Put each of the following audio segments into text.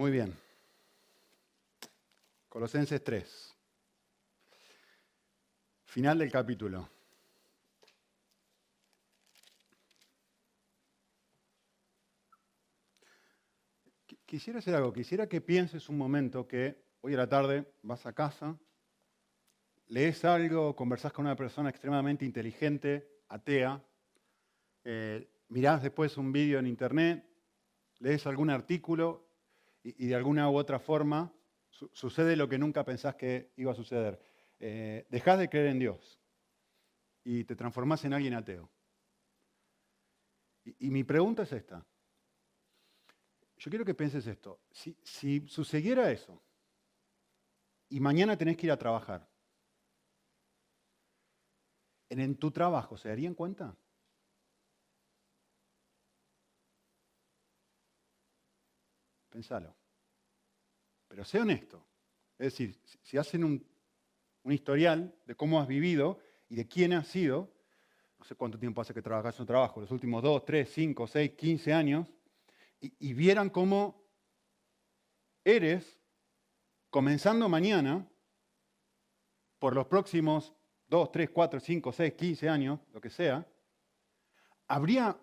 Muy bien. Colosenses 3. Final del capítulo. Quisiera hacer algo, quisiera que pienses un momento que hoy a la tarde vas a casa, lees algo, conversás con una persona extremadamente inteligente, atea, eh, mirás después un vídeo en internet, lees algún artículo y, de alguna u otra forma sucede lo que nunca pensás que iba a suceder. Eh, dejás de creer en Dios y te transformás en alguien ateo. y mi pregunta es esta yo quiero que pienses esto. Si, sucediera eso y mañana tenés que ir a trabajar, ¿en, tu trabajo se darían cuenta? Pensalo. Pero sé honesto. Es decir, si hacen un, un, historial de cómo has vivido y de quién has sido, no sé cuánto tiempo hace que trabajas en un trabajo, los últimos 2, 3, 5, 6, 15 años, y, vieran cómo eres, comenzando mañana, por los próximos 2, 3, 4, 5, 6, 15 años, lo que sea, habría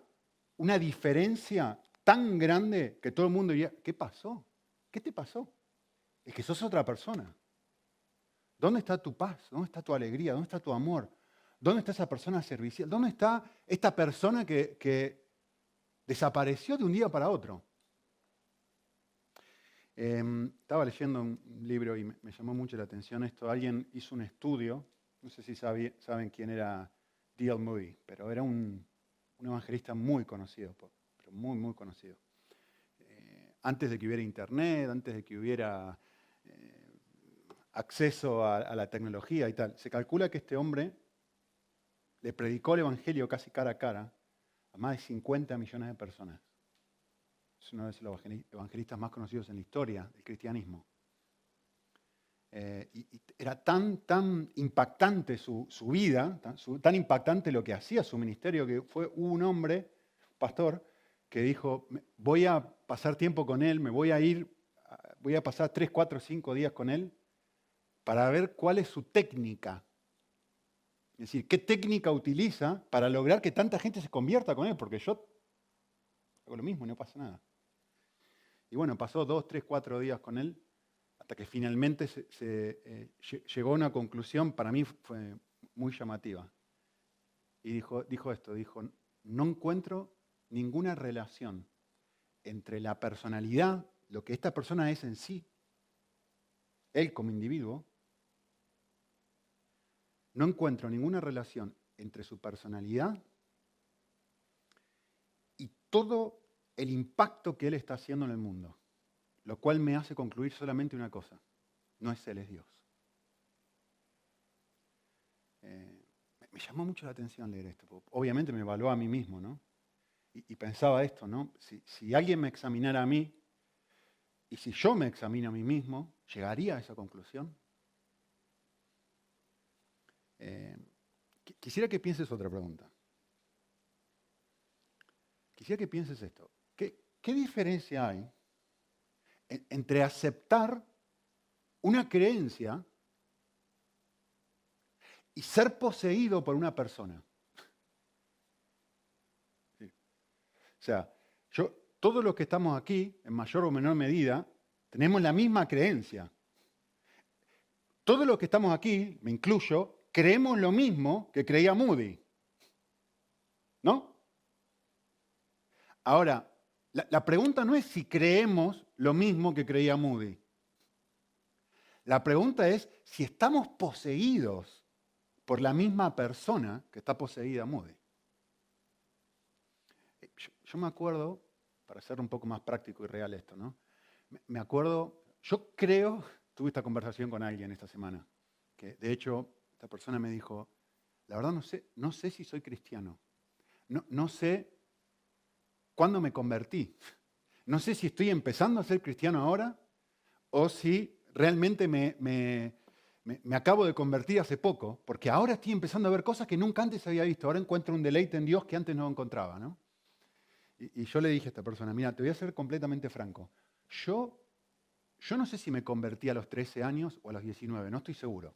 una diferencia tan grande que todo el mundo diría, ¿qué pasó? ¿Qué te pasó? Es que sos otra persona. ¿Dónde está tu paz? ¿Dónde está tu alegría? ¿Dónde está tu amor? ¿Dónde está esa persona servicial? ¿Dónde está esta persona que, que Desapareció de un día para otro. Em, estaba leyendo un libro y me, llamó mucho la atención esto. Alguien hizo un estudio, no sé si saben quién era D.L. Moody, pero era un, evangelista muy conocido, muy, muy conocido. Eh, antes de que hubiera internet, antes de que hubiera eh, acceso a, la tecnología y tal, se calcula que este hombre le predicó el Evangelio casi cara a cara más de 50 millones de personas. Es uno de los evangelistas más conocidos en la historia del cristianismo. Eh, y, era tan, tan impactante su, vida, tan, impactante lo que hacía su ministerio, que fue un hombre, pastor, que dijo, voy a pasar tiempo con él, me voy a ir, voy a pasar 3, 4, 5 días con él para ver cuál es su técnica es decir, ¿qué técnica utiliza para lograr que tanta gente se convierta con él? Porque yo hago lo mismo no pasa nada. Y bueno, pasó dos, tres, cuatro días con él hasta que finalmente se, eh, llegó a una conclusión, para mí fue muy llamativa. Y dijo, dijo esto, dijo, no encuentro ninguna relación entre la personalidad, lo que esta persona es en sí, él como individuo, no encuentro ninguna relación entre su personalidad y todo el impacto que él está haciendo en el mundo, lo cual me hace concluir solamente una cosa, no es él, es Dios. Eh, me llamó mucho la atención leer esto, obviamente me evaluó a mí mismo, ¿no? Y, pensaba esto, ¿no? Si, si alguien me examinara a mí, y si yo me examino a mí mismo, ¿llegaría a esa conclusión? Eh, quisiera que pienses otra pregunta. Quisiera que pienses esto. ¿Qué, diferencia hay entre aceptar una creencia y ser poseído por una persona? Sea, yo, todos los que estamos aquí, en mayor o menor medida, tenemos la misma creencia. Todos los que estamos aquí, me incluyo, creemos lo mismo que creía Moody. ¿No? Ahora, la, pregunta no es si creemos lo mismo que creía Moody. La pregunta es si estamos poseídos por la misma persona que está poseída Moody. Yo, me acuerdo, para ser un poco más práctico y real esto, ¿no? Me acuerdo, yo creo, tuve esta conversación con alguien esta semana, que de hecho esta persona me dijo, la verdad no sé, no sé si soy cristiano. No, no sé cuándo me convertí. No sé si estoy empezando a ser cristiano ahora o si realmente me, me, me, acabo de convertir hace poco, porque ahora estoy empezando a ver cosas que nunca antes había visto. Ahora encuentro un deleite en Dios que antes no encontraba. ¿no? Y, yo le dije a esta persona, mira, te voy a ser completamente franco. Yo yo no sé si me convertí a los 13 años o a los 19, no estoy seguro.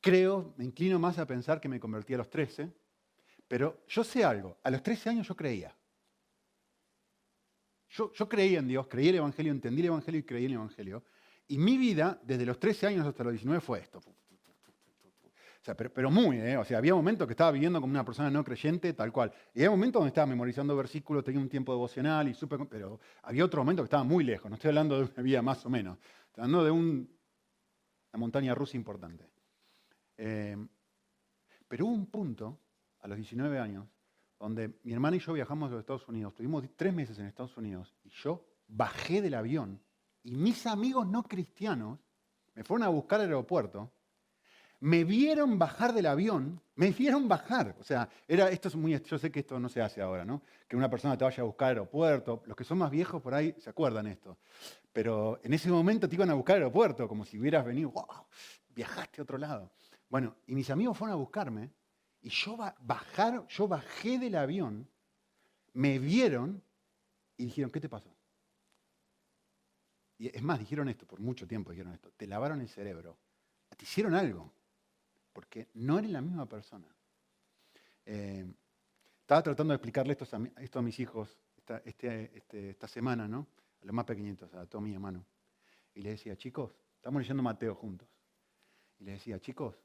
Creo, me inclino más a pensar que me convertí a los 13, pero yo sé algo, a los 13 años yo creía. Yo, yo creía en Dios, creí el Evangelio, entendí el Evangelio y creí en el Evangelio. Y mi vida, desde los 13 años hasta los 19, fue esto. Pero, muy, ¿eh? O sea, había momentos que estaba viviendo como una persona no creyente, tal cual. Y había momentos donde estaba memorizando versículos, tenía un tiempo devocional y supe, pero había otro momento que estaba muy lejos. No estoy hablando de una vida más o menos. Estoy hablando de una montaña rusa importante. Eh, pero hubo un punto, a los 19 años, donde mi hermana y yo viajamos a los Estados Unidos. Tuvimos tres meses en Estados Unidos y yo bajé del avión y mis amigos no cristianos me fueron a buscar al aeropuerto me vieron bajar del avión, me vieron bajar. O sea, era, esto es muy, yo sé que esto no se hace ahora, ¿no? Que una persona te vaya a buscar al aeropuerto. Los que son más viejos por ahí se acuerdan esto. Pero en ese momento te iban a buscar al aeropuerto, como si hubieras venido, wow, viajaste a otro lado. Bueno, y mis amigos fueron a buscarme y yo, bajar, yo bajé del avión, me vieron y dijeron, ¿qué te pasó? Y es más, dijeron esto, por mucho tiempo dijeron esto, te lavaron el cerebro, te hicieron algo porque no eres la misma persona. Eh, estaba tratando de explicarle esto a, mis hijos esta, este, este, esta semana, ¿no? A los más pequeñitos, a Tommy y a Manu. Y le decía, chicos, estamos leyendo Mateo juntos. Y le decía, chicos,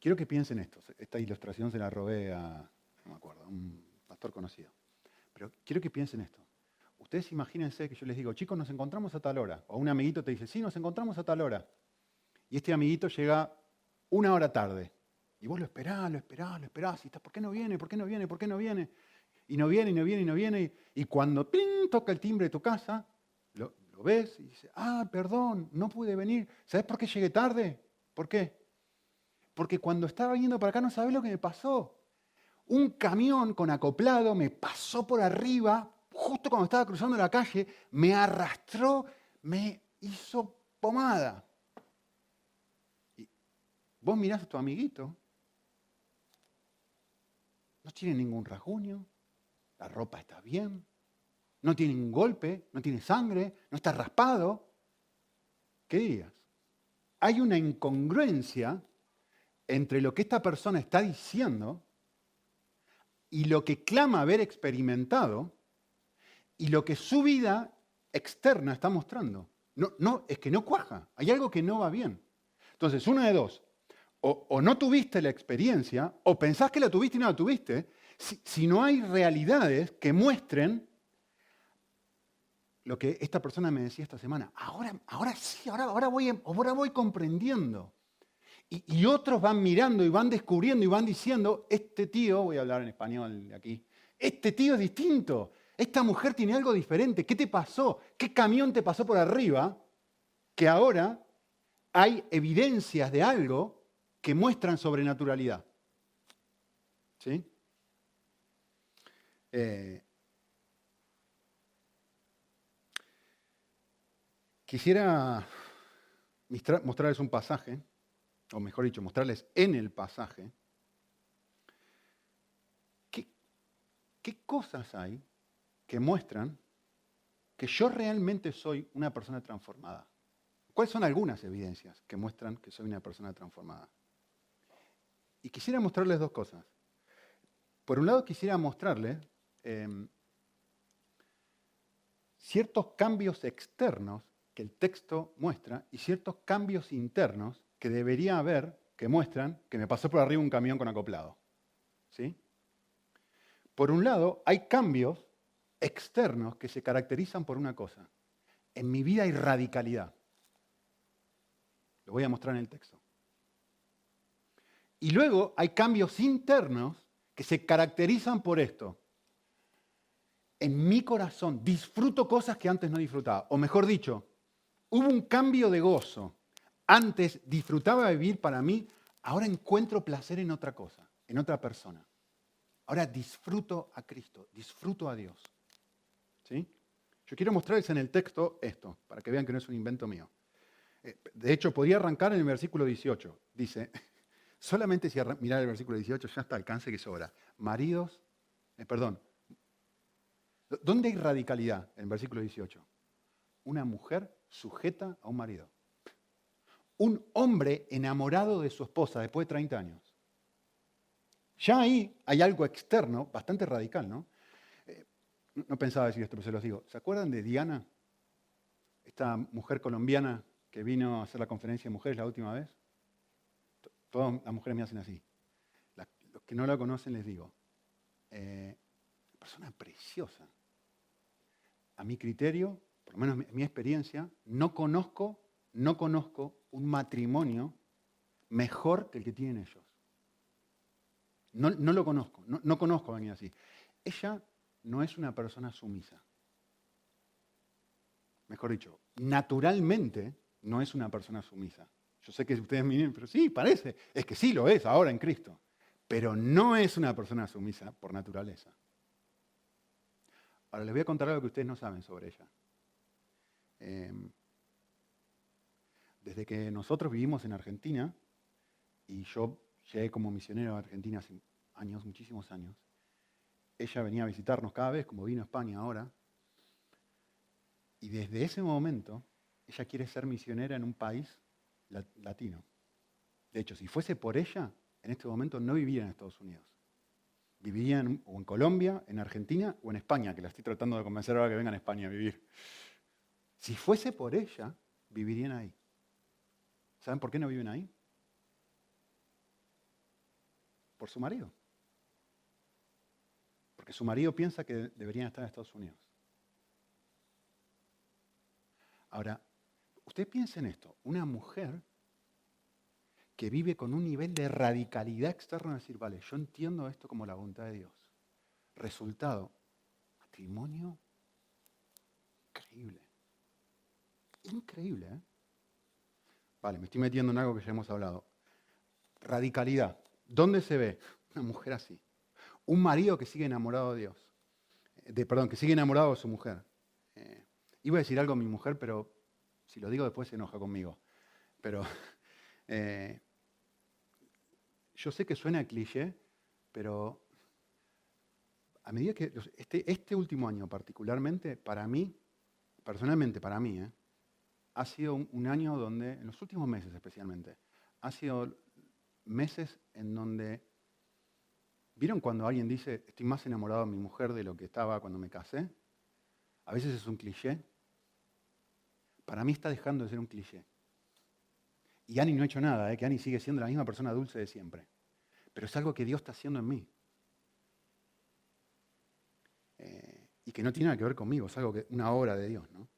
quiero que piensen esto. Esta ilustración se la robé a, no me acuerdo, un pastor conocido. Pero quiero que piensen esto. Ustedes imagínense que yo les digo, chicos, nos encontramos a tal hora. O un amiguito te dice, sí, nos encontramos a tal hora. Y este amiguito llega una hora tarde. Y vos lo esperás, lo esperás, lo esperás. Y ¿por qué no viene? ¿Por qué no viene? ¿Por qué no viene? Y no viene, y no viene, y no viene. Y, cuando toca el timbre de tu casa, lo, ves y dices, ah, perdón, no pude venir. ¿Sabes por qué llegué tarde? ¿Por qué? Porque cuando estaba viniendo para acá no sabés lo que me pasó. Un camión con acoplado me pasó por arriba, justo cuando estaba cruzando la calle, me arrastró, me hizo pomada. Vos mirás a tu amiguito, no tiene ningún rasguño, la ropa está bien, no tiene ningún golpe, no tiene sangre, no está raspado. ¿Qué dirías? Hay una incongruencia entre lo que esta persona está diciendo y lo que clama haber experimentado y lo que su vida externa está mostrando. No, no, es que no cuaja, hay algo que no va bien. Entonces, una de dos, o, no tuviste la experiencia, o pensás que la tuviste y no la tuviste, si, no hay realidades que muestren lo que esta persona me decía esta semana. Ahora, ahora sí, ahora, voy, ahora voy comprendiendo. Y, y, otros van mirando y van descubriendo y van diciendo, este tío, voy a hablar en español aquí, este tío es distinto, esta mujer tiene algo diferente, ¿qué te pasó? ¿Qué camión te pasó por arriba? Que ahora hay evidencias de algo que muestran sobrenaturalidad. Eh, quisiera mostrarles un pasaje, o mejor dicho, mostrarles en el pasaje, qué cosas hay que muestran que yo realmente soy una persona transformada. ¿Cuáles son algunas evidencias que muestran que soy una persona transformada? Y quisiera mostrarles dos cosas. Por un lado, quisiera mostrarles em, ciertos cambios externos que el texto muestra y ciertos cambios internos que debería haber que muestran que me pasó por arriba un camión con acoplado. ¿Sí? Por un lado, hay cambios externos que se caracterizan por una cosa. En mi vida hay radicalidad. Lo voy a mostrar en el texto. Y luego hay cambios internos que se caracterizan por esto. En mi corazón disfruto cosas que antes no disfrutaba. O mejor dicho, hubo un cambio de gozo. Antes disfrutaba vivir para mí, ahora encuentro placer en otra cosa, en otra persona. Ahora disfruto a Cristo, disfruto a Dios. ¿Sí? Yo quiero mostrarles en el texto esto, para que vean que no es un invento mío. Eh, de hecho, podría arrancar en el versículo 18. Dice, Solamente si mirar el versículo 18 ya está alcance que sobra. Maridos, eh, perdón, ¿dónde hay radicalidad en el versículo 18? una mujer sujeta a un marido. Un hombre enamorado de su esposa después de 30 años. Ya ahí hay algo externo bastante radical, ¿no? Eh, no pensaba decir esto, pero se los digo. ¿Se acuerdan de Diana? Esta mujer colombiana que vino a hacer la conferencia de mujeres la última vez. Todas las mujeres me hacen así. Los que no la conocen les digo. Eh, persona preciosa. A mi criterio, por lo menos mi experiencia, no conozco, no conozco un matrimonio mejor que el que tienen ellos. No, lo conozco, no, no conozco a alguien así. Ella no es una persona sumisa. Mejor dicho, naturalmente no es una persona sumisa. Yo sé que ustedes miren, pero sí, parece. Es que sí lo es ahora en Cristo. Pero no es una persona sumisa por naturaleza. Ahora les voy a contar algo que ustedes no saben sobre ella. Em, desde que nosotros vivimos en Argentina, y yo llegué como misionero a Argentina hace años, muchísimos años, ella venía a visitarnos cada vez, como vino a España ahora, y desde ese momento ella quiere ser misionera en un país latino. De hecho, si fuese por ella, en este momento no viviría en Estados Unidos. Viviría en, o en Colombia, en Argentina o en España, que la estoy tratando de convencer ahora que vengan a España a vivir. Si fuese por ella, vivirían ahí. ¿Saben por qué no viven ahí? Por su marido. Porque su marido piensa que deberían estar en Estados Unidos. Ahora, usted piensa en esto, una mujer que vive con un nivel de radicalidad externa, decir, vale, yo entiendo esto como la voluntad de Dios. Resultado, matrimonio increíble. Increíble, ¿eh? Vale, me estoy metiendo en algo que ya hemos hablado. Radicalidad. ¿Dónde se ve? Una mujer así. Un marido que sigue enamorado de Dios. De, perdón, que sigue enamorado de su mujer. Eh, iba a decir algo a mi mujer, pero si lo digo después se enoja conmigo. Pero eh, yo sé que suena cliché, pero a medida que este, este, último año particularmente, para mí, personalmente para mí, eh, ha sido un, año donde, en los últimos meses especialmente, ha sido meses en donde, ¿vieron cuando alguien dice, estoy más enamorado de mi mujer de lo que estaba cuando me casé? A veces es un cliché. Para mí está dejando de ser un cliché. Y Ani no ha hecho nada, ¿eh? que Ani sigue siendo la misma persona dulce de siempre. Pero es algo que Dios está haciendo en mí. Eh, y que no tiene nada que ver conmigo, es algo que, una obra de Dios. ¿no?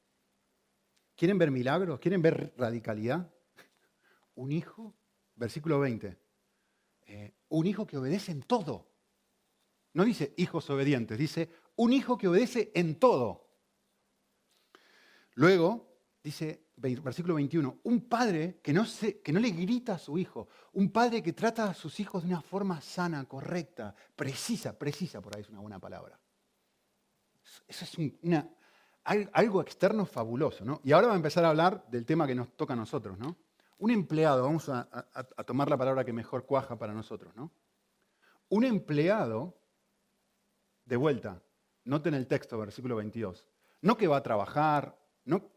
¿Quieren ver milagros? ¿Quieren ver radicalidad? Un hijo, versículo 20, eh, un hijo que obedece en todo. No dice hijos obedientes, dice un hijo que obedece en todo. Luego, dice, versículo 21, un padre que no, que no le grita a su hijo, un padre que trata a sus hijos de una forma sana, correcta, precisa, precisa, por ahí es una buena palabra. Eso es una, algo externo fabuloso, ¿no? Y ahora va a empezar a hablar del tema que nos toca a nosotros, ¿no? Un empleado, vamos a, a tomar la palabra que mejor cuaja para nosotros, ¿no? Un empleado, de vuelta, noten el texto, versículo 22, no que va a trabajar, no,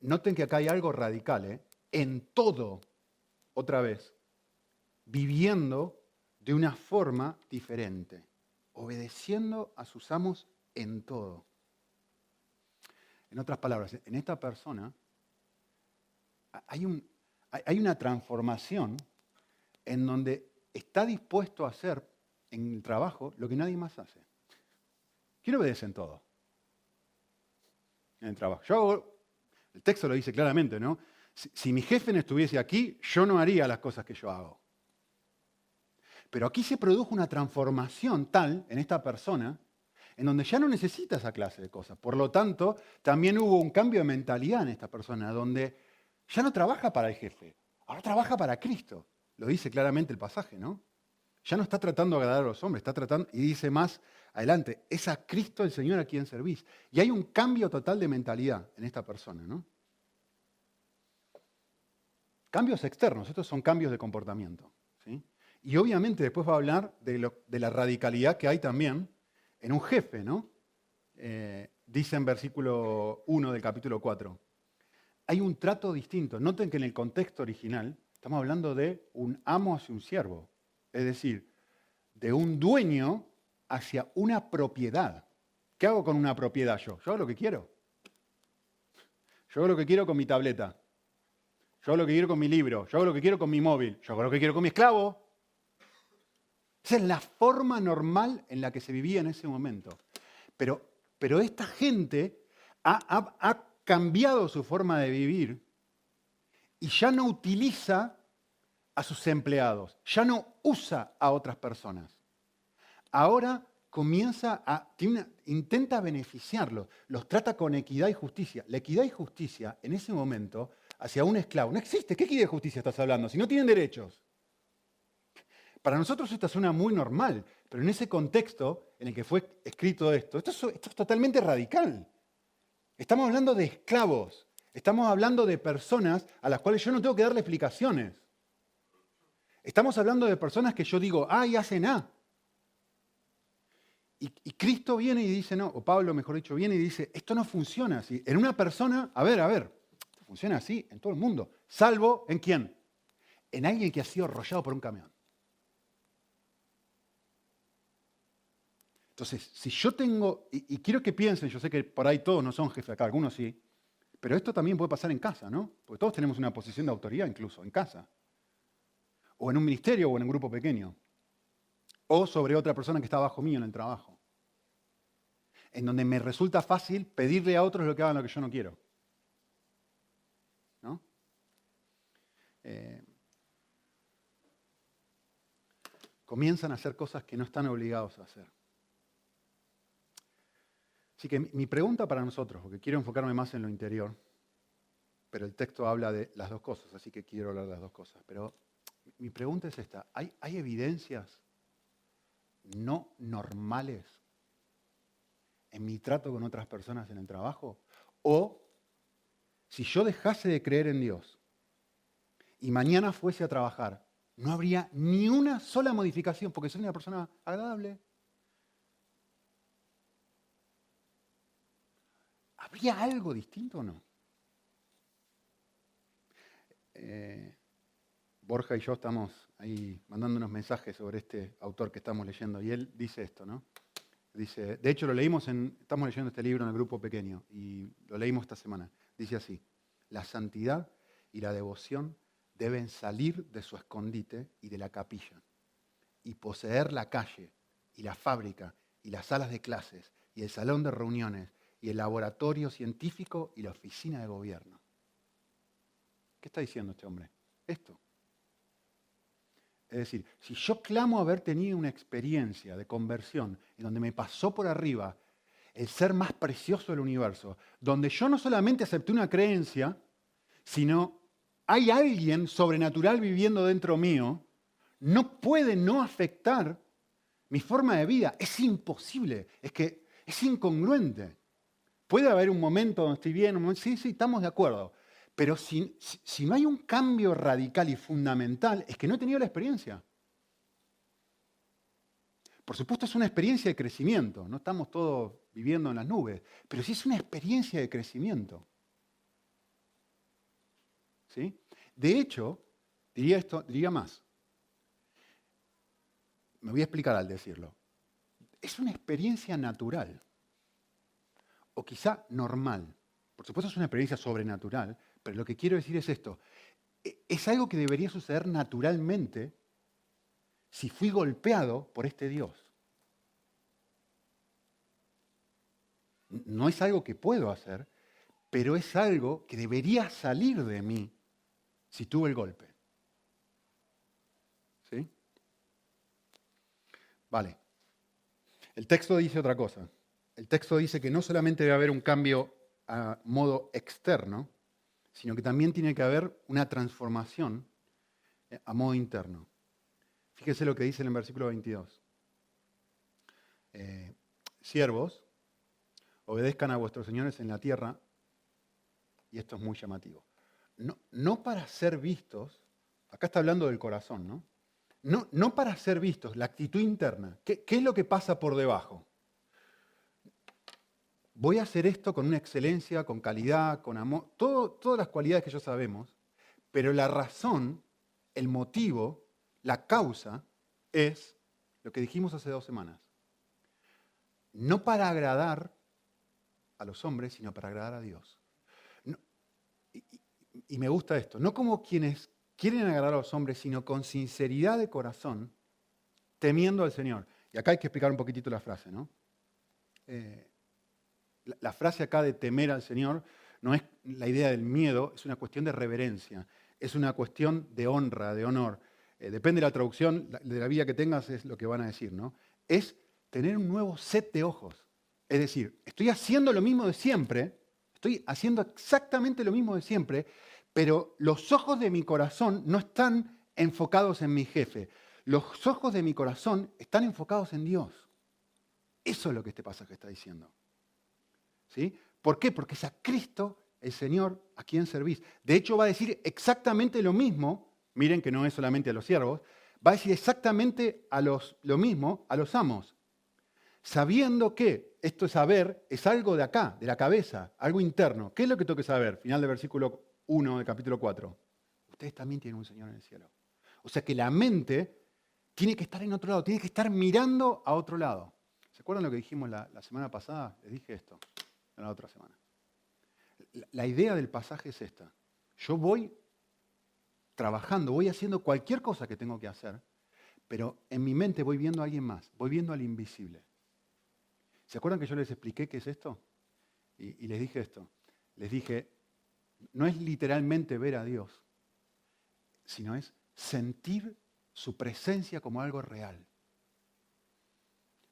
noten que acá hay algo radical, ¿eh? en todo, otra vez, viviendo de una forma diferente, obedeciendo a sus amos en todo. En otras palabras, en esta persona hay, un, hay una transformación en donde está dispuesto a hacer en el trabajo lo que nadie más hace. ¿Quién obedece en todo? En el trabajo. Yo el texto lo dice claramente, ¿no? Si, mi jefe no estuviese aquí, yo no haría las cosas que yo hago. Pero aquí se produjo una transformación tal en esta persona en donde ya no necesita esa clase de cosas. Por lo tanto, también hubo un cambio de mentalidad en esta persona, donde ya no trabaja para el jefe, ahora trabaja para Cristo. Lo dice claramente el pasaje, ¿no? Ya no está tratando de agradar a los hombres, está tratando, y dice más adelante, es a Cristo el Señor a quien servís. Y hay un cambio total de mentalidad en esta persona, ¿no? Cambios externos, estos son cambios de comportamiento. ¿sí? Y obviamente después va a hablar de, la radicalidad que hay también en un jefe, ¿no? Eh, dice en versículo 1 del capítulo 4, hay un trato distinto. Noten que en el contexto original estamos hablando de un amo hacia un siervo, es decir, de un dueño hacia una propiedad. ¿Qué hago con una propiedad yo? Yo hago lo que quiero. Yo hago lo que quiero con mi tableta. Yo hago lo que quiero con mi libro. Yo hago lo que quiero con mi móvil. Yo hago lo que quiero con mi esclavo. Esa es la forma normal en la que se vivía en ese momento. Pero, pero esta gente ha, ha cambiado su forma de vivir y ya no utiliza a sus empleados, ya no usa a otras personas. Ahora comienza a, intenta beneficiarlos, los trata con equidad y justicia. La equidad y justicia en ese momento hacia un esclavo no existe. ¿Qué equidad y justicia estás hablando? Si no tienen derechos. Para nosotros esto suena muy normal, pero en ese contexto en el que fue escrito esto, esto es, esto es totalmente radical. Estamos hablando de esclavos, estamos hablando de personas a las cuales yo no tengo que darle explicaciones. Estamos hablando de personas que yo digo, ah, y hacen A. Y, Cristo viene y dice, no, o Pablo, mejor dicho, viene y dice, esto no funciona así. En una persona, a ver, a ver, funciona así en todo el mundo. Salvo en quién? En alguien que ha sido arrollado por un camión. Entonces, si yo tengo, y, y, quiero que piensen, yo sé que por ahí todos no son jefes acá, algunos sí, pero esto también puede pasar en casa, ¿no? Porque todos tenemos una posición de autoridad incluso, en casa. O en un ministerio o en un grupo pequeño o sobre otra persona que está bajo mío en el trabajo. En donde me resulta fácil pedirle a otros lo que hagan lo que yo no quiero. ¿No? Eh, comienzan a hacer cosas que no están obligados a hacer. Así que mi pregunta para nosotros, porque quiero enfocarme más en lo interior, pero el texto habla de las dos cosas, así que quiero hablar de las dos cosas. Pero mi pregunta es esta, ¿hay, hay evidencias no normales en mi trato con otras personas en el trabajo? O si yo dejase de creer en Dios y mañana fuese a trabajar, no habría ni una sola modificación porque soy una persona agradable. ¿Habría algo distinto o no? Eh, Borja y yo estamos ahí mandando unos mensajes sobre este autor que estamos leyendo. Y él dice esto, ¿no? Dice, de hecho lo leímos en, estamos leyendo este libro en el grupo pequeño y lo leímos esta semana. Dice así, la santidad y la devoción deben salir de su escondite y de la capilla y poseer la calle y la fábrica y las salas de clases y el salón de reuniones y el laboratorio científico y la oficina de gobierno. ¿Qué está diciendo este hombre? Esto. Es decir, si yo clamo haber tenido una experiencia de conversión en donde me pasó por arriba el ser más precioso del universo, donde yo no solamente acepté una creencia, sino hay alguien sobrenatural viviendo dentro mío, no puede no afectar mi forma de vida. Es imposible, es que es incongruente. Puede haber un momento donde estoy bien, un momento, sí, sí, estamos de acuerdo. Pero si, no hay un cambio radical y fundamental, es que no he tenido la experiencia. Por supuesto es una experiencia de crecimiento, no estamos todos viviendo en las nubes, pero sí es una experiencia de crecimiento. ¿Sí? De hecho, diría esto, diría más. Me voy a explicar al decirlo. Es una experiencia natural, o quizá normal. Por supuesto es una experiencia sobrenatural, pero lo que quiero decir es esto. E, es algo que debería suceder naturalmente si fui golpeado por este Dios. No es algo que puedo hacer, pero es algo que debería salir de mí si tuve el golpe. ¿Sí? Vale. El texto dice otra cosa. El texto dice que no solamente debe haber un cambio a modo externo, sino que también tiene que haber una transformación eh, a modo interno. Fíjese lo que dice en el versículo 22. Eh, siervos, obedezcan a vuestros señores en la tierra, y esto es muy llamativo. No, no para ser vistos, acá está hablando del corazón, ¿no? No, no para ser vistos, la actitud interna. ¿Qué, ¿Qué es lo que pasa por debajo? Voy a hacer esto con una excelencia, con calidad, con amor, todas las cualidades que ya sabemos, pero la razón, el motivo, la causa es lo que dijimos hace dos semanas. No para agradar a los hombres, sino para agradar a Dios. y, me gusta esto, no como quienes quieren agradar a los hombres, sino con sinceridad de corazón, temiendo al Señor. Y acá hay que explicar un poquitito la frase, ¿no? Eh, la, frase acá de temer al Señor no es la idea del miedo, es una cuestión de reverencia, es una cuestión de honra, de honor. Eh, depende de la traducción, de la vida que tengas es lo que van a decir, ¿no? Es tener un nuevo set de ojos. Es decir, estoy haciendo lo mismo de siempre, estoy haciendo exactamente lo mismo de siempre, pero los ojos de mi corazón no están enfocados en mi jefe. Los ojos de mi corazón están enfocados en Dios. Eso es lo que este pasaje está diciendo. ¿Sí? ¿Por qué? Porque es a Cristo, el Señor, a quien servís. De hecho, va a decir exactamente lo mismo. Miren que no es solamente a los siervos. Va a decir exactamente a los, lo mismo a los amos. Sabiendo que esto es saber, es algo de acá, de la cabeza, algo interno. ¿Qué es lo que tengo que saber? Final del versículo 1 del capítulo 4. Ustedes también tienen un Señor en el cielo. O sea que la mente tiene que estar en otro lado, tiene que estar mirando a otro lado. ¿Se acuerdan lo que dijimos la, semana pasada? Les dije esto, en la otra semana. La, idea del pasaje es esta. Yo voy trabajando, voy haciendo cualquier cosa que tengo que hacer, pero en mi mente voy viendo a alguien más, voy viendo al invisible. ¿Se acuerdan que yo les expliqué qué es esto? y les dije esto. Les dije, no es literalmente ver a Dios, sino es sentir su presencia como algo real.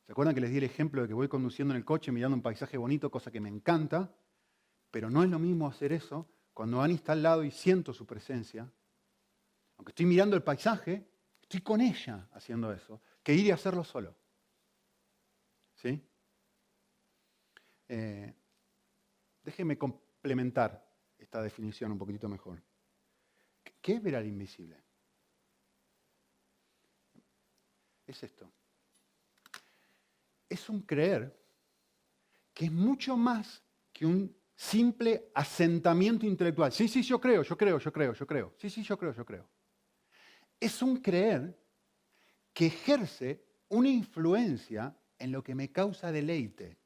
¿Se acuerdan que les di el ejemplo de que voy conduciendo en el coche mirando un paisaje bonito, cosa que me encanta? Pero no es lo mismo hacer eso cuando Ani está al lado y siento su presencia. Aunque estoy mirando el paisaje, estoy con ella haciendo eso, que ir y hacerlo solo. ¿Sí? Eh, complementar esta definición un poquitito mejor. ¿Qué es ver al invisible? es esto. Es un creer que es mucho más que un simple asentamiento intelectual. Sí, sí, yo creo, yo creo, yo creo, yo creo. Sí, sí, yo creo, yo creo. Es un creer que ejerce una influencia en lo que me causa deleite.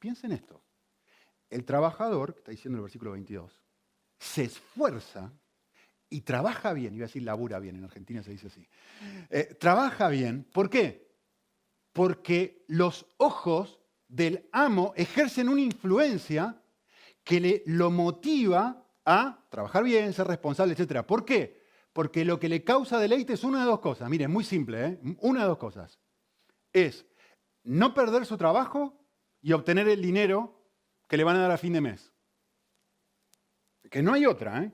Piensen esto. El trabajador, está diciendo el versículo 22, se esfuerza y trabaja bien, iba a decir labura bien, en Argentina se dice así, eh, trabaja bien, ¿por qué? Porque los ojos del amo ejercen una influencia que le, lo motiva a trabajar bien, ser responsable, etc. ¿Por qué? Porque lo que le causa deleite es una de dos cosas. Miren, muy simple, ¿eh? una de dos cosas. Es no perder su trabajo y obtener el dinero que le van a dar a fin de mes. Que no hay otra, ¿eh?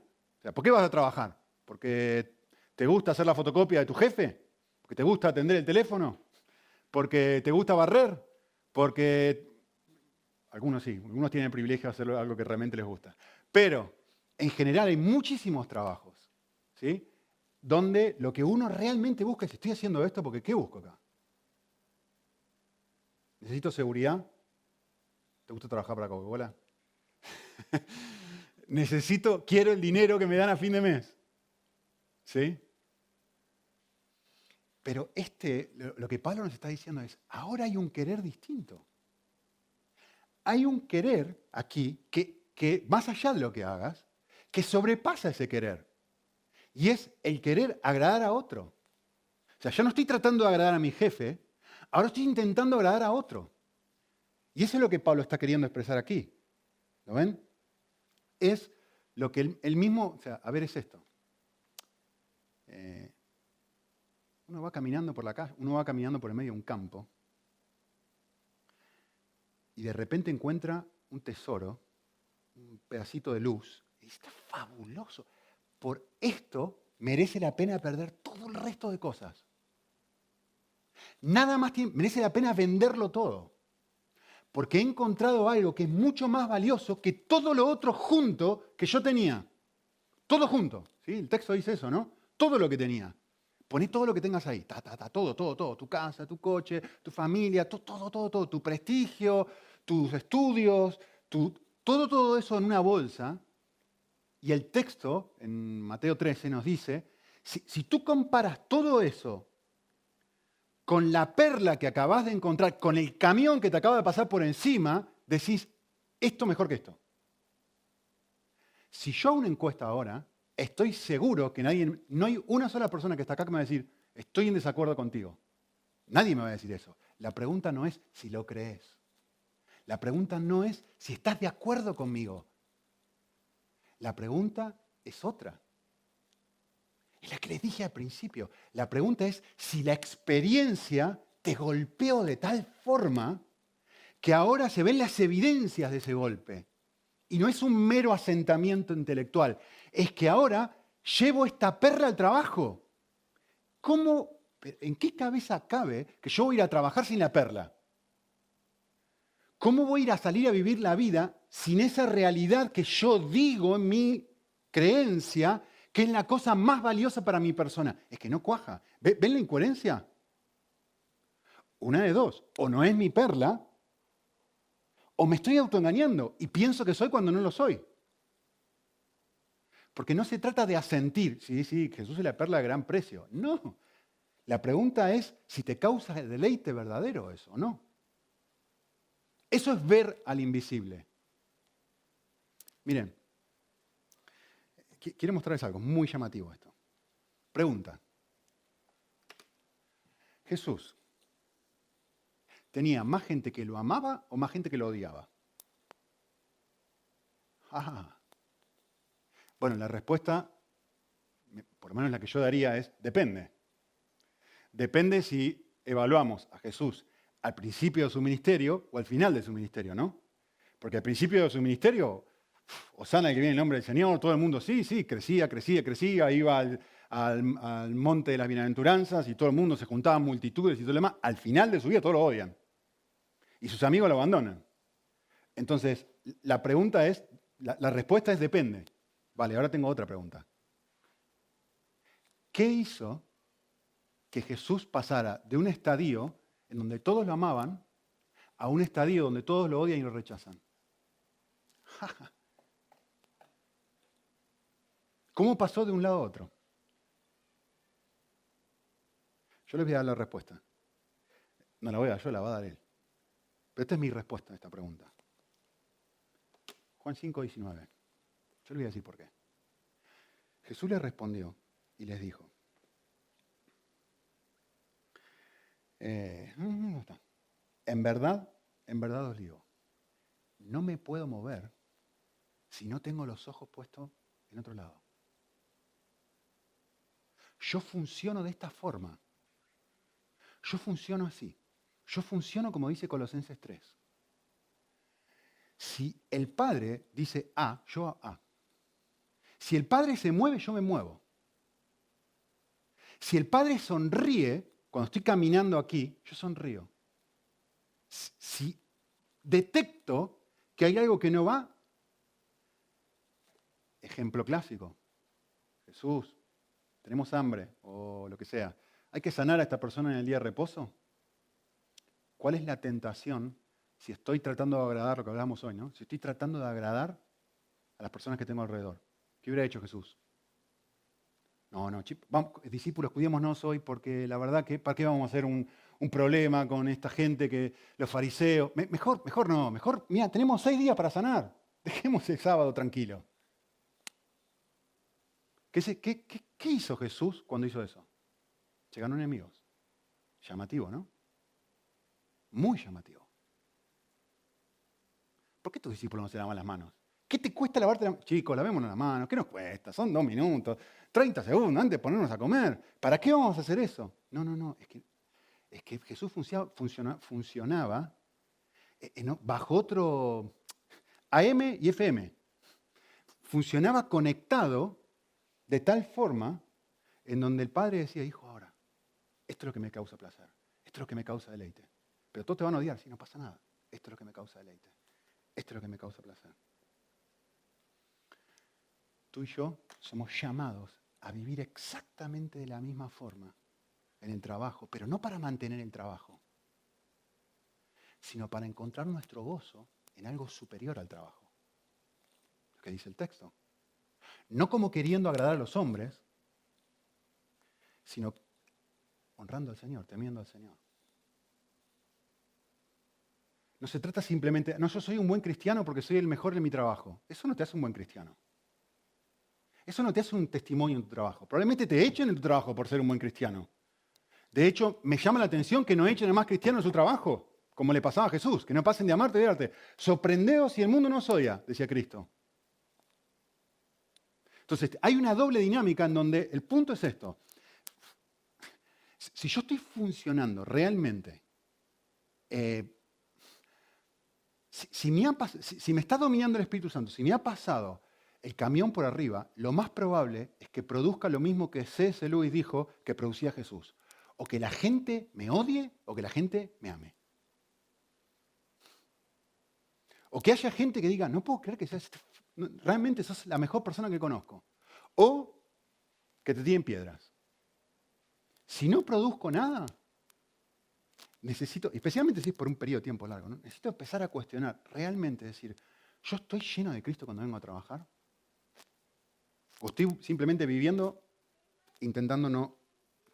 ¿Por qué vas a trabajar? ¿Porque te gusta hacer la fotocopia de tu jefe? ¿Porque te gusta atender el teléfono? ¿Porque te gusta barrer? Porque algunos sí, algunos tienen el privilegio de hacer algo que realmente les gusta. Pero en general hay muchísimos trabajos, ¿sí? Donde lo que uno realmente busca es, estoy haciendo esto porque ¿qué busco acá? ¿Necesito seguridad? ¿Te gusta trabajar para Coca-Cola? necesito, quiero el dinero que me dan a fin de mes. ¿Sí? Pero este, lo que Pablo nos está diciendo es, ahora hay un querer distinto. Hay un querer aquí que, que más allá de lo que hagas, que sobrepasa ese querer. Y es el querer agradar a otro. O sea, yo no estoy tratando de agradar a mi jefe, ahora estoy intentando agradar a otro. Y eso es lo que Pablo está queriendo expresar aquí. ¿Lo ven? Es lo que él, mismo, o sea, a ver, es esto. Eh, uno va caminando por la calle, uno va caminando por el medio de un campo y de repente encuentra un tesoro, un pedacito de luz, y está fabuloso. Por esto merece la pena perder todo el resto de cosas. Nada más merece la pena venderlo todo porque he encontrado algo que es mucho más valioso que todo lo otro junto que yo tenía. Todo junto. ¿sí? El texto dice eso, ¿no? Todo lo que tenía. Poné todo lo que tengas ahí, ta, ta, ta, todo, todo, todo, tu casa, tu coche, tu familia, todo, todo, todo, todo, tu prestigio, tus estudios, tu, todo, todo eso en una bolsa. Y el texto en Mateo 13 nos dice, si, si tú comparas todo eso con la perla que acabas de encontrar, con el camión que te acaba de pasar por encima, decís, esto mejor que esto. Si yo hago una encuesta ahora, estoy seguro que no hay una sola persona que está acá que me va a decir, estoy en desacuerdo contigo. Nadie me va a decir eso. La pregunta no es si lo crees. La pregunta no es si estás de acuerdo conmigo. La pregunta es otra. Es la que les dije al principio. La pregunta es si la experiencia te golpeó de tal forma que ahora se ven las evidencias de ese golpe. Y no es un mero asentamiento intelectual, es que ahora llevo esta perra al trabajo. ¿Cómo, en qué cabeza cabe que yo voy a ir a trabajar sin la perla? ¿Cómo voy a ir a salir a vivir la vida sin esa realidad que yo digo en mi creencia que es la cosa más valiosa para mi persona? Es que no cuaja. ¿Ven la incoherencia? Una de dos. O no es mi perla, o me estoy autoengañando y pienso que soy cuando no lo soy. Porque no se trata de asentir, sí, sí, Jesús es la perla de gran precio. No. La pregunta es si te causa el deleite verdadero eso o no. Eso es ver al invisible. Miren, quiero mostrarles algo muy llamativo esto. Pregunta. Jesús, ¿tenía más gente que lo amaba o más gente que lo odiaba? Ah, bueno, la respuesta, por lo menos la que yo daría, es depende. Depende si evaluamos a Jesús al principio de su ministerio o al final de su ministerio, ¿no? Porque al principio de su ministerio, Osana, que viene el nombre del Señor, todo el mundo sí, sí, crecía, crecía, crecía, iba al, monte de las bienaventuranzas y todo el mundo se juntaba multitudes y todo lo demás. Al final de su vida todos lo odian. Y sus amigos lo abandonan. Entonces, la pregunta es, la respuesta es depende. Vale, ahora tengo otra pregunta. ¿Qué hizo que Jesús pasara de un estadio en donde todos lo amaban a un estadio donde todos lo odian y lo rechazan? ¿Cómo pasó de un lado a otro? Yo les voy a dar la respuesta. No la voy a dar yo, la va a dar él. Pero esta es mi respuesta a esta pregunta. Juan 5, 19. Yo les voy a decir por qué. Jesús les respondió y les dijo, eh, en verdad, en verdad os digo, no me puedo mover si no tengo los ojos puestos en otro lado. Yo funciono de esta forma. Yo funciono así. Yo funciono como dice Colosenses 3. Si el Padre dice A, yo A. Si el Padre se mueve, yo me muevo. Si el Padre sonríe, cuando estoy caminando aquí, yo sonrío. Si detecto que hay algo que no va, ejemplo clásico, Jesús, tenemos hambre o lo que sea, hay que sanar a esta persona en el día de reposo. ¿Cuál es la tentación si estoy tratando de agradar lo que hablamos hoy, ¿no? Si estoy tratando de agradar a las personas que tengo alrededor. ¿Qué hubiera hecho Jesús? No, no, discípulos, cuidémonos hoy porque la verdad que, ¿para qué vamos a hacer un, problema con esta gente que los fariseos? mejor, mejor no, mejor, mira, tenemos seis días para sanar. Dejemos el sábado tranquilo. ¿Qué, hizo Jesús cuando hizo eso? Se ganó enemigos. Llamativo, ¿no? Muy llamativo. ¿Por qué tus discípulos no se lavan las manos? ¿Qué te cuesta lavarte la mano? Chicos, lavémonos la mano. ¿Qué nos cuesta? Son dos minutos, 30 segundos antes de ponernos a comer. ¿Para qué vamos a hacer eso? No, no, no. Es que, es que Jesús funcionaba eh, eh, bajo otro AM y FM. Funcionaba conectado de tal forma en donde el padre decía, hijo, ahora, esto es lo que me causa placer, esto es lo que me causa deleite. Pero todos te van a odiar si no pasa nada. Esto es lo que me causa deleite, esto es lo que me causa placer tú y yo somos llamados a vivir exactamente de la misma forma en el trabajo, pero no para mantener el trabajo, sino para encontrar nuestro gozo en algo superior al trabajo. Lo que dice el texto. No como queriendo agradar a los hombres, sino honrando al Señor, temiendo al Señor. No se trata simplemente, no, yo soy un buen cristiano porque soy el mejor en mi trabajo. Eso no te hace un buen cristiano. Eso no te hace un testimonio en tu trabajo. Probablemente te echen en tu trabajo por ser un buen cristiano. De hecho, me llama la atención que no echen a más cristianos en su trabajo, como le pasaba a Jesús, que no pasen de amarte y odiarte. Sorprendeos si el mundo no os odia, decía Cristo. Entonces, hay una doble dinámica en donde el punto es esto. Si yo estoy funcionando realmente eh, si, me está dominando el Espíritu Santo, si me ha pasado el camión por arriba, lo más probable es que produzca lo mismo que C.S. Lewis dijo que producía Jesús. O que la gente me odie o que la gente me ame. O que haya gente que diga, no puedo creer que seas, realmente sos la mejor persona que conozco. O que te tiren piedras. Si no produzco nada, necesito, especialmente si es por un periodo de tiempo largo, necesito empezar a cuestionar, realmente decir, ¿yo estoy lleno de Cristo cuando vengo a trabajar? ¿O estoy simplemente viviendo intentando no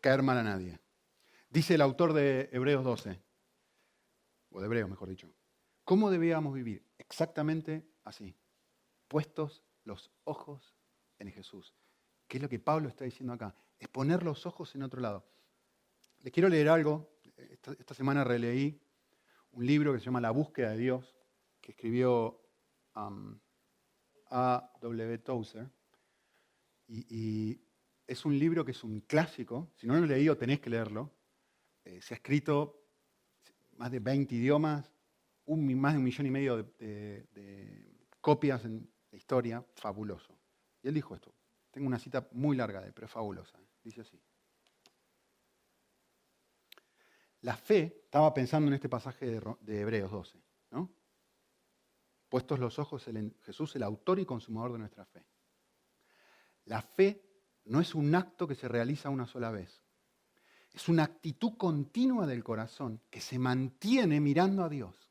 caer mal a nadie? Dice el autor de Hebreos 12, o de Hebreos mejor dicho, ¿cómo debíamos vivir? Exactamente así, puestos los ojos en Jesús. ¿Qué es lo que Pablo está diciendo acá? Es poner los ojos en otro lado. Le quiero leer algo esta, semana releí un libro que se llama La búsqueda de Dios, que escribió um, A. W. Tozer. Y, es un libro que es un clásico. Si no lo he leído, tenéis que leerlo. Eh, se ha escrito más de 20 idiomas, más de un millón y medio de, copias en la historia. Fabuloso. Y él dijo esto. Tengo una cita muy larga de él, pero fabulosa. Dice así. La fe, estaba pensando en este pasaje de, Hebreos 12, ¿no? Puestos los ojos en Jesús, el autor y consumador de nuestra fe. La fe no es un acto que se realiza una sola vez. Es una actitud continua del corazón que se mantiene mirando a Dios.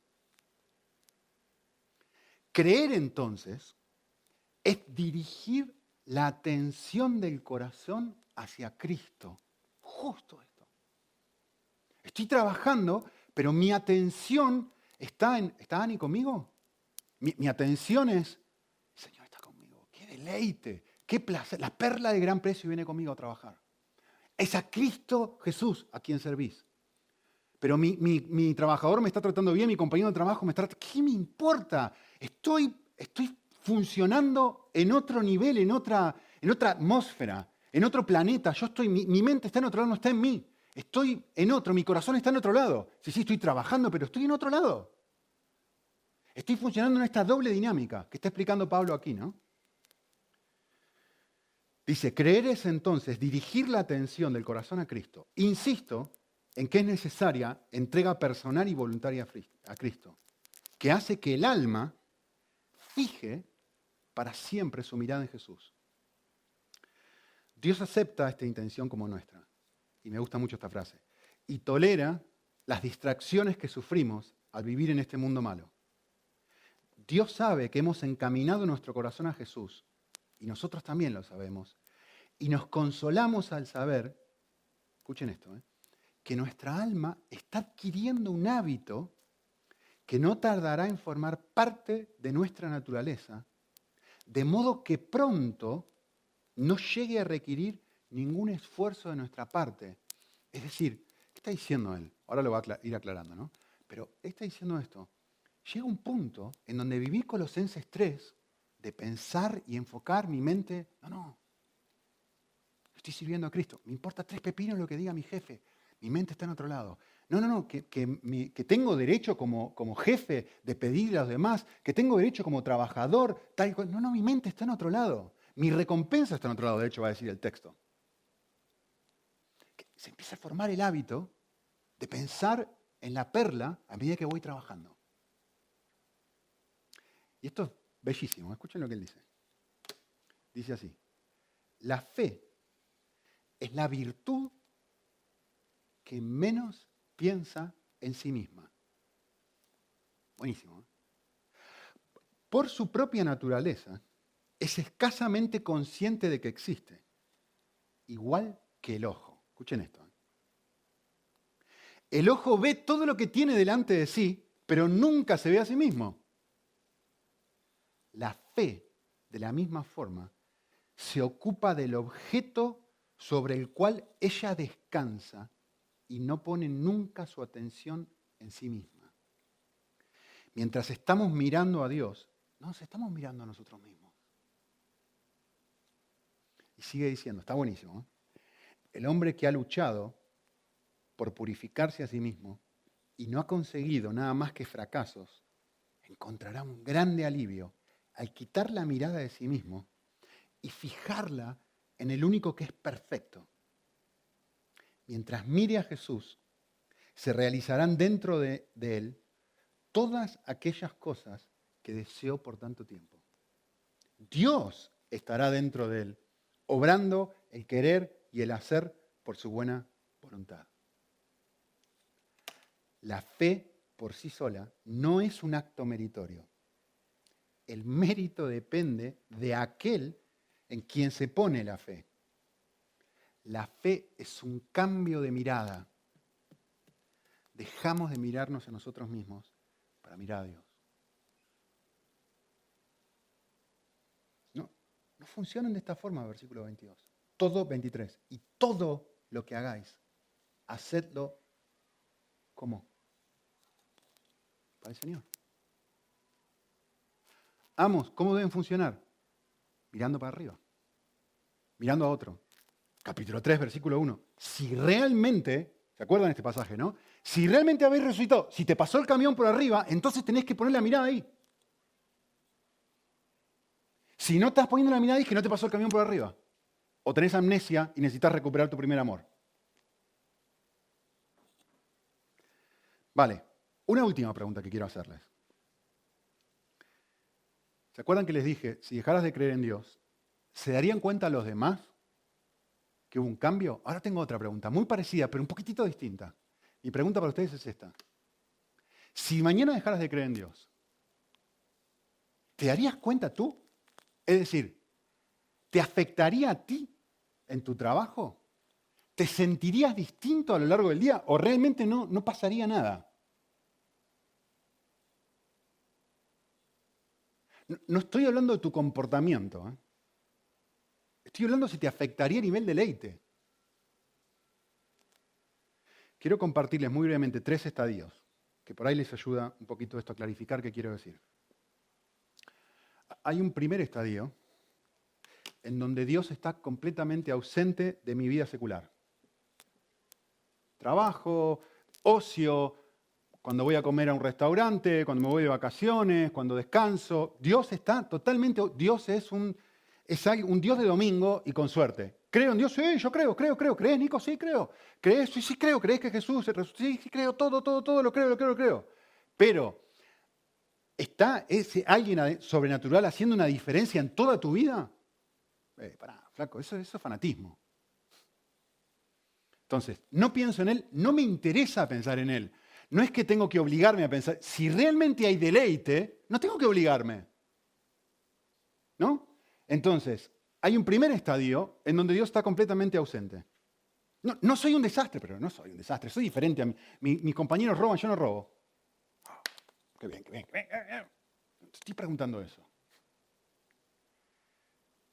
Creer entonces es dirigir la atención del corazón hacia Cristo. Justo Estoy trabajando, pero mi atención está en... ¿Está Dani conmigo? Mi, atención es, Señor está conmigo. Qué deleite, qué placer. La perla de gran precio viene conmigo a trabajar. Es a Cristo Jesús a quien servís. Pero mi, trabajador me está tratando bien, mi compañero de trabajo me está. ¿Qué me importa? Estoy, estoy funcionando en otro nivel, en otra, en otra atmósfera, en otro planeta. Yo estoy, mi, mi mente está en otro lado, no está en mí. Estoy en otro, mi corazón está en otro lado. Sí, sí, estoy trabajando, pero estoy en otro lado. Estoy funcionando en esta doble dinámica que está explicando Pablo aquí, ¿no? Dice, creer es entonces dirigir la atención del corazón a Cristo. Insisto en que es necesaria entrega personal y voluntaria a Cristo, que hace que el alma fije para siempre su mirada en Jesús. Dios acepta esta intención como nuestra y me gusta mucho esta frase, y tolera las distracciones que sufrimos al vivir en este mundo malo. Dios sabe que hemos encaminado nuestro corazón a Jesús, y nosotros también lo sabemos, y nos consolamos al saber, escuchen esto, ¿eh? que nuestra alma está adquiriendo un hábito que no tardará en formar parte de nuestra naturaleza, de modo que pronto no llegue a requerir ningún esfuerzo de nuestra parte. Es decir, ¿qué está diciendo él? Ahora lo va a ir aclarando, ¿no? Pero está diciendo esto. Llega un punto en donde vivir Colosenses 3, de pensar y enfocar mi mente, no, no, estoy sirviendo a Cristo. Me importa tres pepinos lo que diga mi jefe. Mi mente está en otro lado. No, no, no, que, que, tengo derecho como, jefe de pedirle a los demás, que tengo derecho como trabajador, tal cual. No, no, mi mente está en otro lado. Mi recompensa está en otro lado, de hecho va a decir el texto se empieza a formar el hábito de pensar en la perla a medida que voy trabajando. Y esto es bellísimo, escuchen lo que él dice. Dice así, la fe es la virtud que menos piensa en sí misma. Buenísimo. ¿eh? Por su propia naturaleza, es escasamente consciente de que existe, igual que el ojo. Escuchen esto. ¿eh? El ojo ve todo lo que tiene delante de sí, pero nunca se ve a sí mismo. La fe, de la misma forma, se ocupa del objeto sobre el cual ella descansa y no pone nunca su atención en sí misma. Mientras estamos mirando a Dios, nos estamos mirando a nosotros mismos. Y sigue diciendo, está buenísimo, ¿eh? el hombre que ha luchado por purificarse a sí mismo y no ha conseguido nada más que fracasos, encontrará un grande alivio al quitar la mirada de sí mismo y fijarla en el único que es perfecto. Mientras mire a Jesús, se realizarán dentro de, él todas aquellas cosas que deseó por tanto tiempo. Dios estará dentro de él, obrando el querer y el hacer por su buena voluntad. La fe por sí sola no es un acto meritorio. El mérito depende de aquel en quien se pone la fe. La fe es un cambio de mirada. Dejamos de mirarnos a nosotros mismos para mirar a Dios. No, no funcionan de esta forma, versículo 22. Todo 23. Y todo lo que hagáis, hacedlo como para el Señor. Amos, ¿cómo deben funcionar? Mirando para arriba, mirando a otro. Capítulo 3, versículo 1. Si realmente, ¿se acuerdan este pasaje, no? Si realmente habéis resucitado, si te pasó el camión por arriba, entonces tenés que poner la mirada ahí. Si no estás poniendo la mirada ahí, que no te pasó el camión por arriba. O tenés amnesia y necesitas recuperar tu primer amor. Vale, una última pregunta que quiero hacerles. ¿Se acuerdan que les dije, si dejaras de creer en Dios, ¿se darían cuenta los demás que hubo un cambio? Ahora tengo otra pregunta, muy parecida, pero un poquitito distinta. Mi pregunta para ustedes es esta. Si mañana dejaras de creer en Dios, ¿te darías cuenta tú? Es decir, ¿te afectaría a ti en tu trabajo? ¿Te sentirías distinto a lo largo del día o realmente no, no pasaría nada? No estoy hablando de tu comportamiento. ¿eh? Estoy hablando si te afectaría a nivel deleite. Quiero compartirles muy brevemente tres estadios, que por ahí les ayuda un poquito esto a clarificar qué quiero decir. Hay un primer estadio en donde Dios está completamente ausente de mi vida secular. Trabajo, ocio, cuando voy a comer a un restaurante, cuando me voy de vacaciones, cuando descanso. Dios está totalmente, Dios es un, es un Dios de domingo y con suerte. ¿Creo en Dios? Sí, yo creo, creo, creo. ¿Crees, Nico? Sí, creo. ¿Crees? Sí, sí, creo. ¿Crees que Jesús se Sí, sí, creo. Todo, todo, todo lo creo, lo creo, lo creo. Pero, ¿está ese alguien sobrenatural haciendo una diferencia en toda tu vida? Eh, pará, flaco, eso, eso es fanatismo. Entonces, no pienso en Él, no me interesa pensar en Él no es que tengo que obligarme a pensar. Si realmente hay deleite, no tengo que obligarme. ¿No? Entonces, hay un primer estadio en donde Dios está completamente ausente. No, soy un desastre, pero no soy un desastre. Soy diferente a mí. mis compañeros roban, yo no robo. qué bien, qué bien, qué bien. Estoy preguntando eso.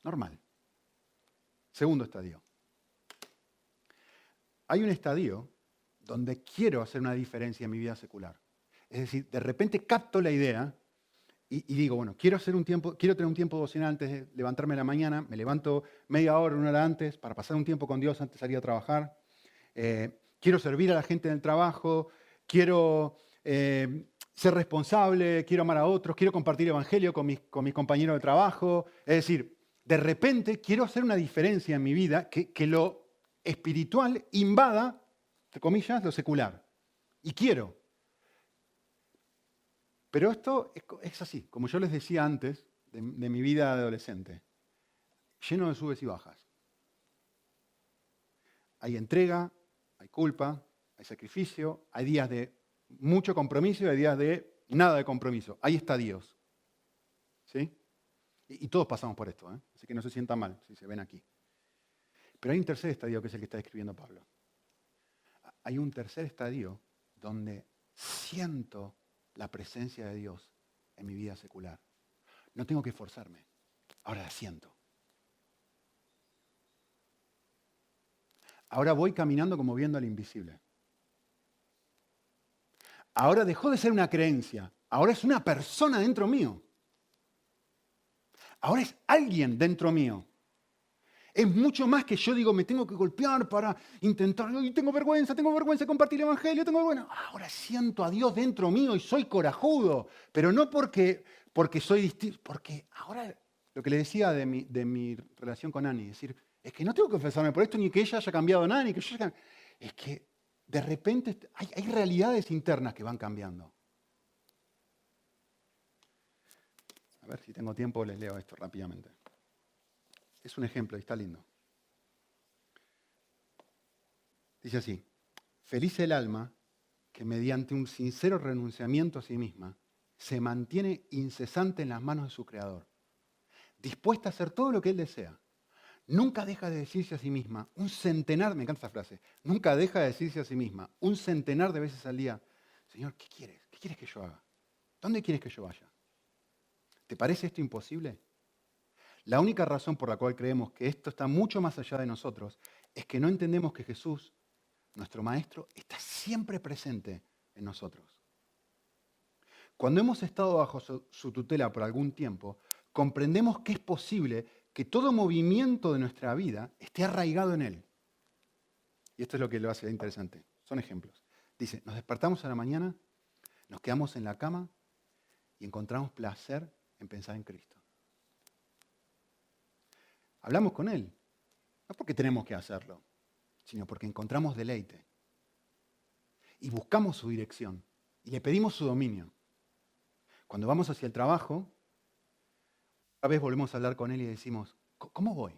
Normal. Segundo estadio. Hay un estadio donde quiero hacer una diferencia en mi vida secular. Es decir, de repente capto la idea y, digo, bueno, quiero, hacer un tiempo, quiero tener un tiempo devocional antes de levantarme en la mañana, me levanto media hora, una hora antes para pasar un tiempo con Dios antes de salir a trabajar. Eh, quiero servir a la gente en el trabajo, quiero eh, ser responsable, quiero amar a otros, quiero compartir evangelio con mis, con mis compañeros de trabajo. Es decir, de repente quiero hacer una diferencia en mi vida que, que lo espiritual invada comillas, lo secular. Y quiero. Pero esto es, así, como yo les decía antes de, mi vida adolescente, lleno de subes y bajas. hay entrega, hay culpa, hay sacrificio, hay días de mucho compromiso y hay días de nada de compromiso. Ahí está Dios. ¿Sí? Y, todos pasamos por esto, ¿eh? así que no se sientan mal si se ven aquí. Pero hay un tercer estadio que es el que está describiendo Pablo. Hay un tercer estadio donde siento la presencia de Dios en mi vida secular. No tengo que esforzarme, ahora la siento. Ahora voy caminando como viendo al invisible. Ahora dejó de ser una creencia, ahora es una persona dentro mío. Ahora es alguien dentro mío. Es mucho más que yo digo, me tengo que golpear para intentar, y tengo vergüenza, tengo vergüenza de compartir el Evangelio, tengo vergüenza. Ahora siento a Dios dentro mío y soy corajudo, pero no porque, porque soy distinto, porque ahora lo que le decía de mi, de mi relación con Ani, es decir, es que no tengo que confesarme por esto, ni que ella haya cambiado nada, ni que yo haya Es que de repente hay, hay realidades internas que van cambiando. A ver si tengo tiempo, les leo esto rápidamente. Es un ejemplo y está lindo. Dice así, feliz el alma que mediante un sincero renunciamiento a sí misma se mantiene incesante en las manos de su Creador, dispuesta a hacer todo lo que Él desea. Nunca deja de decirse a sí misma, un centenar, me encanta esa frase, nunca deja de decirse a sí misma, un centenar de veces al día, Señor, ¿qué quieres? ¿Qué quieres que yo haga? ¿Dónde quieres que yo vaya? ¿Te parece esto imposible? La única razón por la cual creemos que esto está mucho más allá de nosotros es que no entendemos que Jesús, nuestro Maestro, está siempre presente en nosotros. Cuando hemos estado bajo su, tutela por algún tiempo, comprendemos que es posible que todo movimiento de nuestra vida esté arraigado en Él. Y esto es lo que lo hace interesante. Son ejemplos. Dice, nos despertamos a la mañana, nos quedamos en la cama y encontramos placer en pensar en Cristo. Hablamos con Él, no porque tenemos que hacerlo, sino porque encontramos deleite. Y buscamos su dirección y le pedimos su dominio. Cuando vamos hacia el trabajo, otra vez volvemos a hablar con Él y decimos, ¿cómo voy?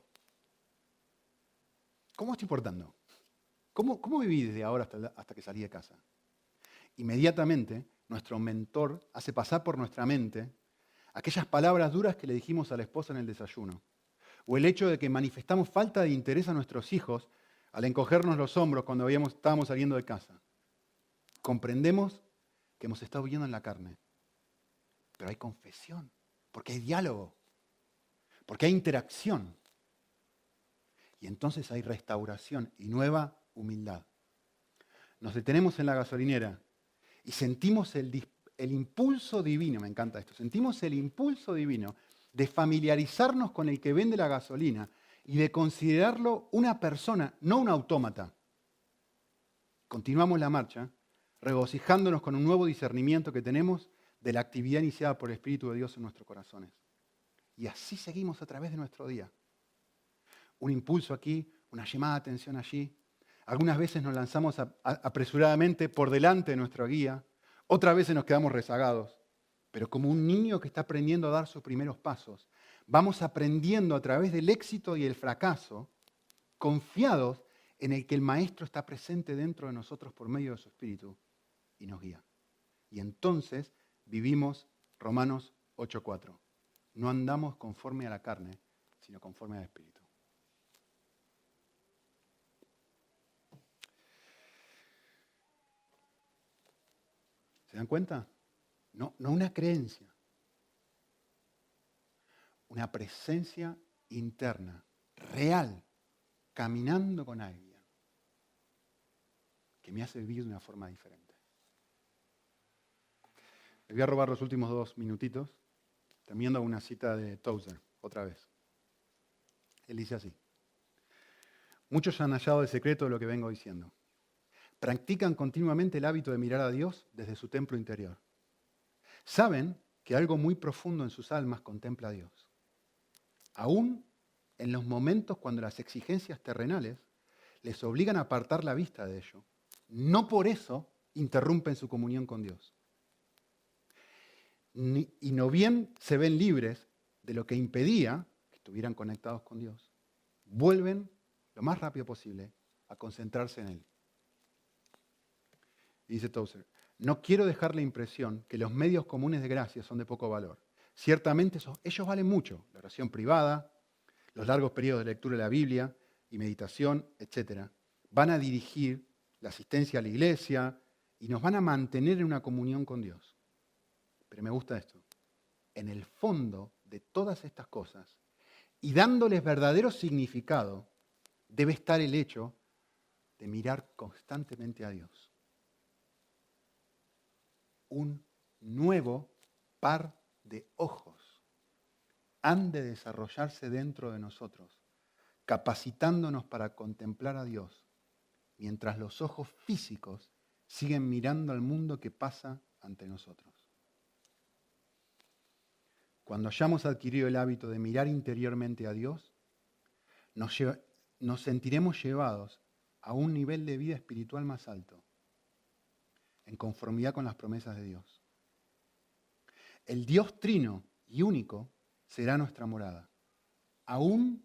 ¿Cómo estoy portando? ¿Cómo, cómo viví desde ahora hasta, hasta que salí de casa? Inmediatamente, nuestro mentor hace pasar por nuestra mente aquellas palabras duras que le dijimos a la esposa en el desayuno, o el hecho de que manifestamos falta de interés a nuestros hijos al encogernos los hombros cuando estábamos saliendo de casa. Comprendemos que hemos estado viviendo en la carne, pero hay confesión, porque hay diálogo, porque hay interacción. Y entonces hay restauración y nueva humildad. Nos detenemos en la gasolinera y sentimos el impulso divino, me encanta esto, sentimos el impulso divino de familiarizarnos con el que vende la gasolina y de considerarlo una persona, no un autómata. Continuamos la marcha, regocijándonos con un nuevo discernimiento que tenemos de la actividad iniciada por el Espíritu de Dios en nuestros corazones. Y así seguimos a través de nuestro día. Un impulso aquí, una llamada de atención allí. Algunas veces nos lanzamos apresuradamente por delante de nuestra guía, otras veces nos quedamos rezagados, pero como un niño que está aprendiendo a dar sus primeros pasos, vamos aprendiendo a través del éxito y el fracaso, confiados en el que el Maestro está presente dentro de nosotros por medio de su Espíritu y nos guía. Y entonces vivimos Romanos 8:4. No andamos conforme a la carne, sino conforme al Espíritu. ¿Se dan cuenta? No, no una creencia, una presencia interna, real, caminando con alguien, que me hace vivir de una forma diferente. Les voy a robar los últimos dos minutitos, terminando una cita de Tozer, otra vez. Él dice así. Muchos han hallado el secreto de lo que vengo diciendo practican continuamente el hábito de mirar a Dios desde su templo interior. Saben que algo muy profundo en sus almas contempla a Dios. Aún en los momentos cuando las exigencias terrenales les obligan a apartar la vista de ello, no por eso interrumpen su comunión con Dios. y no bien se ven libres de lo que impedía que estuvieran conectados con Dios, vuelven lo más rápido posible a concentrarse en Él. Y dice Tozer, no quiero dejar la impresión que los medios comunes de gracia son de poco valor. Ciertamente ellos valen mucho, la oración privada, los largos periodos de lectura de la Biblia y meditación, etc. Van a dirigir la asistencia a la iglesia y nos van a mantener en una comunión con Dios. Pero me gusta esto. En el fondo de todas estas cosas y dándoles verdadero significado, debe estar el hecho de mirar constantemente a Dios. Un nuevo par de ojos han de desarrollarse dentro de nosotros, capacitándonos para contemplar a Dios, mientras los ojos físicos siguen mirando al mundo que pasa ante nosotros. Cuando hayamos adquirido el hábito de mirar interiormente a Dios, nos, sentiremos llevados a un nivel de vida espiritual más alto, en conformidad con las promesas de Dios. El Dios trino y único será nuestra morada, aun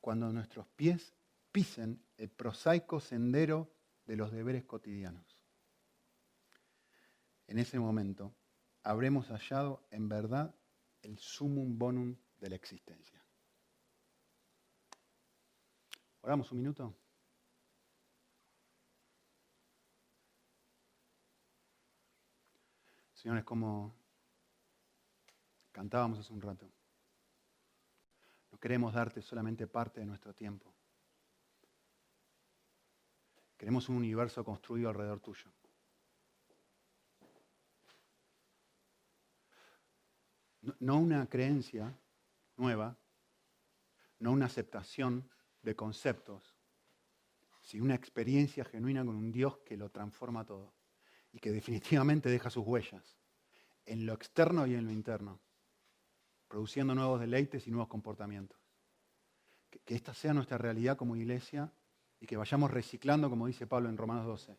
cuando nuestros pies pisen el prosaico sendero de los deberes cotidianos. En ese momento habremos hallado en verdad el sumum bonum de la existencia. Oramos un minuto. Señores, como cantábamos hace un rato, no queremos darte solamente parte de nuestro tiempo. Queremos un universo construido alrededor tuyo. no una creencia nueva, no una aceptación de conceptos, sino una experiencia genuina con un Dios que lo transforma todo y que definitivamente deja sus huellas en lo externo y en lo interno, produciendo nuevos deleites y nuevos comportamientos. Que, que esta sea nuestra realidad como iglesia y que vayamos reciclando, como dice Pablo en Romanos 12,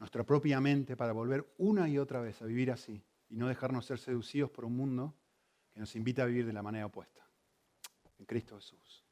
nuestra propia mente para volver una y otra vez a vivir así y no dejarnos ser seducidos por un mundo nos invita a vivir de la manera opuesta. En Cristo Jesús.